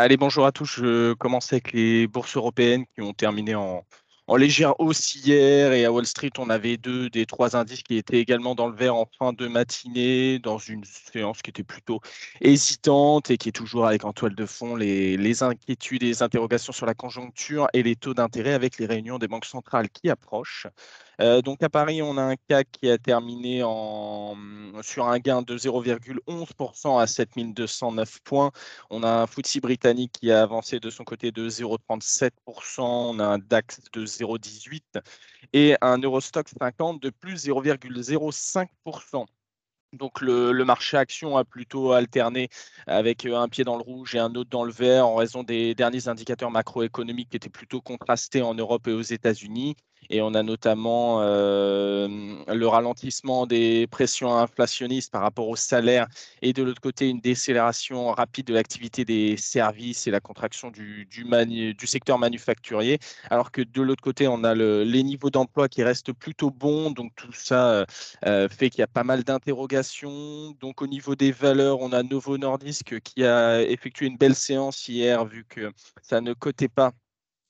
Allez, bonjour à tous. Je commence avec les bourses européennes qui ont terminé en, légère hausse hier et à Wall Street, on avait deux des trois indices qui étaient également dans le vert en fin de matinée, dans une séance qui était plutôt hésitante et qui est toujours avec en toile de fond les, les inquiétudes et les interrogations sur la conjoncture et les taux d'intérêt avec les réunions des banques centrales qui approchent. Euh, donc à Paris, on a un CAC qui a terminé sur un gain de 0,11% à 7209 points. On a un FTSE britannique qui a avancé de son côté de 0,37%. On a un DAX de 0,18% et un Eurostock 50 de plus 0,05%. Donc le, le, marché action a plutôt alterné avec euh, un pied dans le rouge et un autre dans le vert en raison des derniers indicateurs macroéconomiques qui étaient plutôt contrastés en Europe et aux États-Unis. Et on a notamment euh, le ralentissement des pressions inflationnistes par rapport aux salaires et de l'autre côté une décélération rapide de l'activité des services et la contraction du, secteur manufacturier. Alors que de l'autre côté, on a le, les niveaux d'emploi qui restent plutôt bons. Donc tout ça euh, fait qu'il y a pas mal d'interrogations. Donc au niveau des valeurs, on a Novo Nordisk qui a effectué une belle séance hier vu que ça ne cotait pas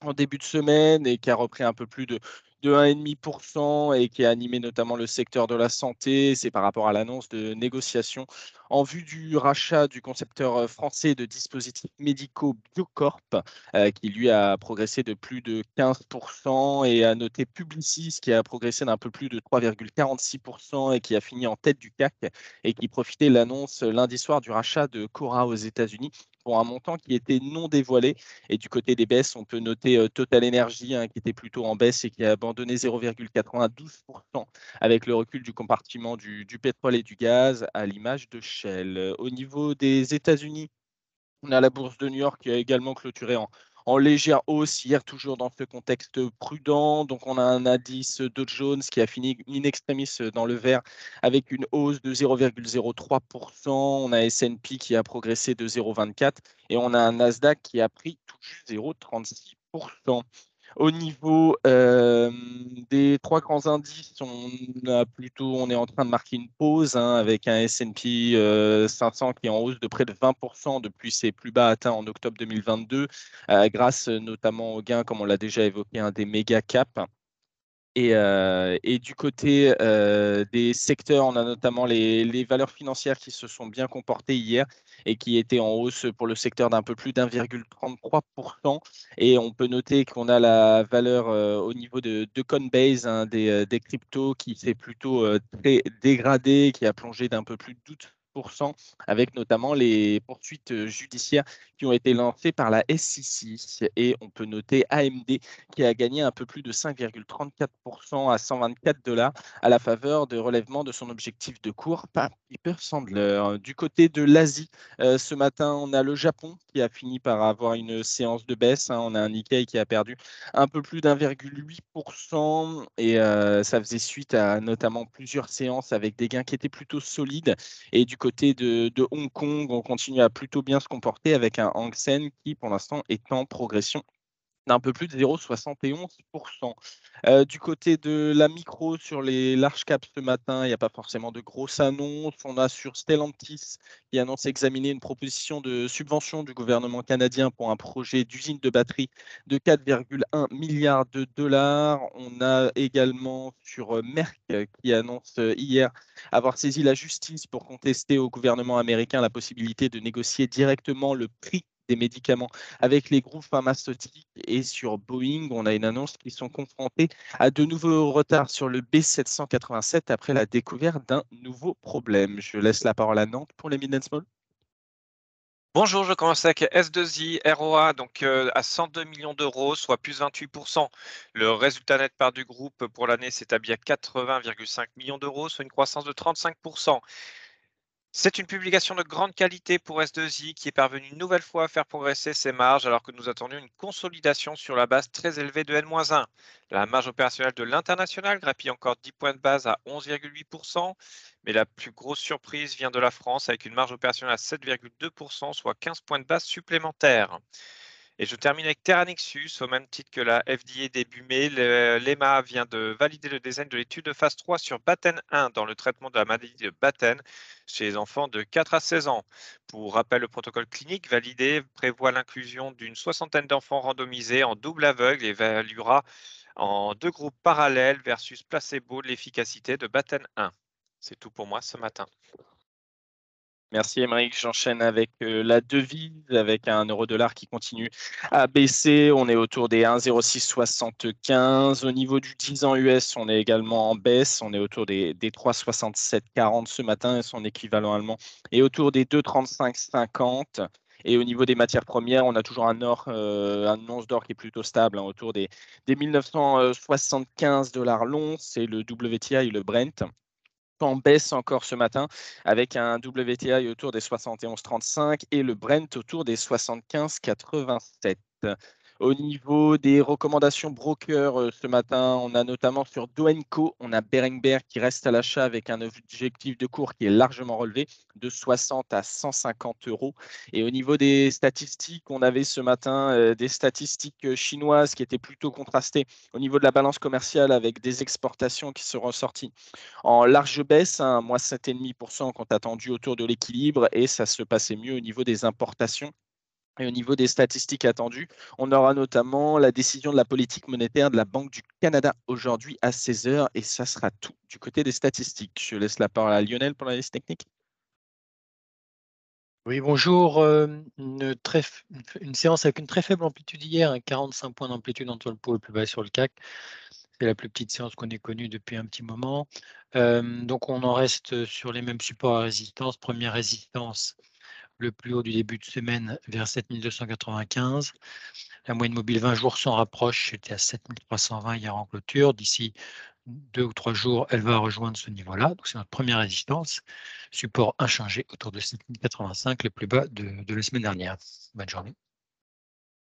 en début de semaine et qui a repris un peu plus de, de 1,5% et qui a animé notamment le secteur de la santé. C'est par rapport à l'annonce de négociations en vue du rachat du concepteur euh, français de dispositifs médicaux Biocorp, euh, qui lui a progressé de plus de 15% et a noté Publicis qui a progressé d'un peu plus de 3,46% et qui a fini en tête du CAC et qui profitait l'annonce lundi soir du rachat de Cora aux États-Unis pour un montant qui était non dévoilé. Et du côté des baisses, on peut noter euh, Total Energy hein, qui était plutôt en baisse et qui a abandonné 0,92% avec le recul du compartiment du, du, pétrole et du gaz à l'image de Shell. Au niveau des États-Unis, on a la bourse de New York qui a également clôturé en, en légère hausse hier, toujours dans ce contexte prudent. Donc, on a un indice Dow Jones qui a fini in extremis dans le vert avec une hausse de 0,03%. On a S&P qui a progressé de 0,24% et on a un Nasdaq qui a pris tout juste 0,36%. Au niveau euh, des trois grands indices, on, a plutôt, est en train de marquer une pause hein, avec un S&P 500 euh, qui est en hausse de près de 20% depuis ses plus bas atteints en octobre 2022, euh, grâce notamment au gain, comme on l'a déjà évoqué, un des méga caps. Et, euh, et, du côté euh, des secteurs, on a notamment les, valeurs financières qui se sont bien comportées hier et qui étaient en hausse pour le secteur d'un peu plus d'1,33%. Et on peut noter qu'on a la valeur euh, au niveau de, Coinbase, hein, des, cryptos, qui s'est plutôt très dégradé, qui a plongé d'un peu plus de avec notamment les poursuites euh, judiciaires qui ont été lancées par la SEC. Et on peut noter AMD qui a gagné un peu plus de 5,34% à 124 dollars à la faveur de relèvement de son objectif de cours par Piper Sandler. Du côté de l'Asie, euh, ce matin, on a le Japon qui a fini par avoir une séance de baisse. Hein. On a un Nikkei qui a perdu un peu plus d'1,8% et euh, ça faisait suite à notamment plusieurs séances avec des gains qui étaient plutôt solides. Et du côté de, Hong Kong, on continue à plutôt bien se comporter avec un Hang Seng qui, pour l'instant, est en progression d'un peu plus de 0,71%. Euh, du côté de la micro sur les large caps ce matin, il n'y a pas forcément de grosses annonces. On a sur Stellantis qui annonce examiner une proposition de subvention du gouvernement canadien pour un projet d'usine de batterie de 4,1 milliards de dollars. On a également sur euh, Merck qui annonce euh, hier avoir saisi la justice pour contester au gouvernement américain la possibilité de négocier directement le prix des médicaments avec les groupes pharmaceutiques et sur Boeing, on a une annonce qu'ils sont confrontés à de nouveaux retards sur le B787 après la découverte d'un nouveau problème. Je laisse la parole à Nantes pour les mid small. Bonjour, je commence avec S2I ROA, donc euh, à 102 millions d'euros, soit plus 28%. Le résultat net part du groupe pour l'année s'établit à 80,5 millions d'euros, soit une croissance de 35%. C'est une publication de grande qualité pour S2I qui est parvenue une nouvelle fois à faire progresser ses marges alors que nous attendions une consolidation sur la base très élevée de N-1. La marge opérationnelle de l'international grappille encore 10 points de base à 11,8%, mais la plus grosse surprise vient de la France avec une marge opérationnelle à 7,2%, soit 15 points de base supplémentaires. Et je termine avec Terranexus, au même titre que la FDA début mai. L'EMA vient de valider le design de l'étude de phase 3 sur Batten 1 dans le traitement de la maladie de Batten chez les enfants de 4 à 16 ans. Pour rappel, le protocole clinique validé prévoit l'inclusion d'une soixantaine d'enfants randomisés en double aveugle et évaluera en deux groupes parallèles versus placebo l'efficacité de Batten 1. C'est tout pour moi ce matin. Merci Émeric. J'enchaîne avec euh, la devise, avec un euro-dollar qui continue à baisser. On est autour des 1,0675. Au niveau du 10 ans US, on est également en baisse. On est autour des, des 3,6740 ce matin et son équivalent allemand est autour des 2,3550. Et au niveau des matières premières, on a toujours un or, euh, un once d'or qui est plutôt stable, hein, autour des, des 1975 dollars l'once. C'est le WTI, le Brent en baisse encore ce matin avec un WTI autour des 71,35 et le Brent autour des 75,87. Au niveau des recommandations broker euh, ce matin, on a notamment sur Doenco, on a Berenberg qui reste à l'achat avec un objectif de cours qui est largement relevé de 60 à 150 euros. Et au niveau des statistiques, on avait ce matin euh, des statistiques euh, chinoises qui étaient plutôt contrastées au niveau de la balance commerciale avec des exportations qui seront sorties en large baisse, hein, moins 7,5% quand attendu autour de l'équilibre et ça se passait mieux au niveau des importations et au niveau des statistiques attendues, on aura notamment la décision de la politique monétaire de la Banque du Canada aujourd'hui à 16h et ça sera tout du côté des statistiques. Je laisse la parole à Lionel pour la liste technique. Oui, bonjour. Euh, une, séance avec une très faible amplitude hier, 45 points d'amplitude entre le pot le plus bas sur le CAC. C'est la plus petite séance qu'on ait connue depuis un petit moment. Euh, donc on en reste sur les mêmes supports à résistance. Première résistance, le plus haut du début de semaine vers 7295. La moyenne mobile 20 jours s'en rapproche, c'était à 7320 hier en clôture. D'ici deux ou trois jours, elle va rejoindre ce niveau-là. Donc c'est notre première résistance. Support inchangé autour de 7085, le plus bas de, de la semaine dernière. Bonne journée.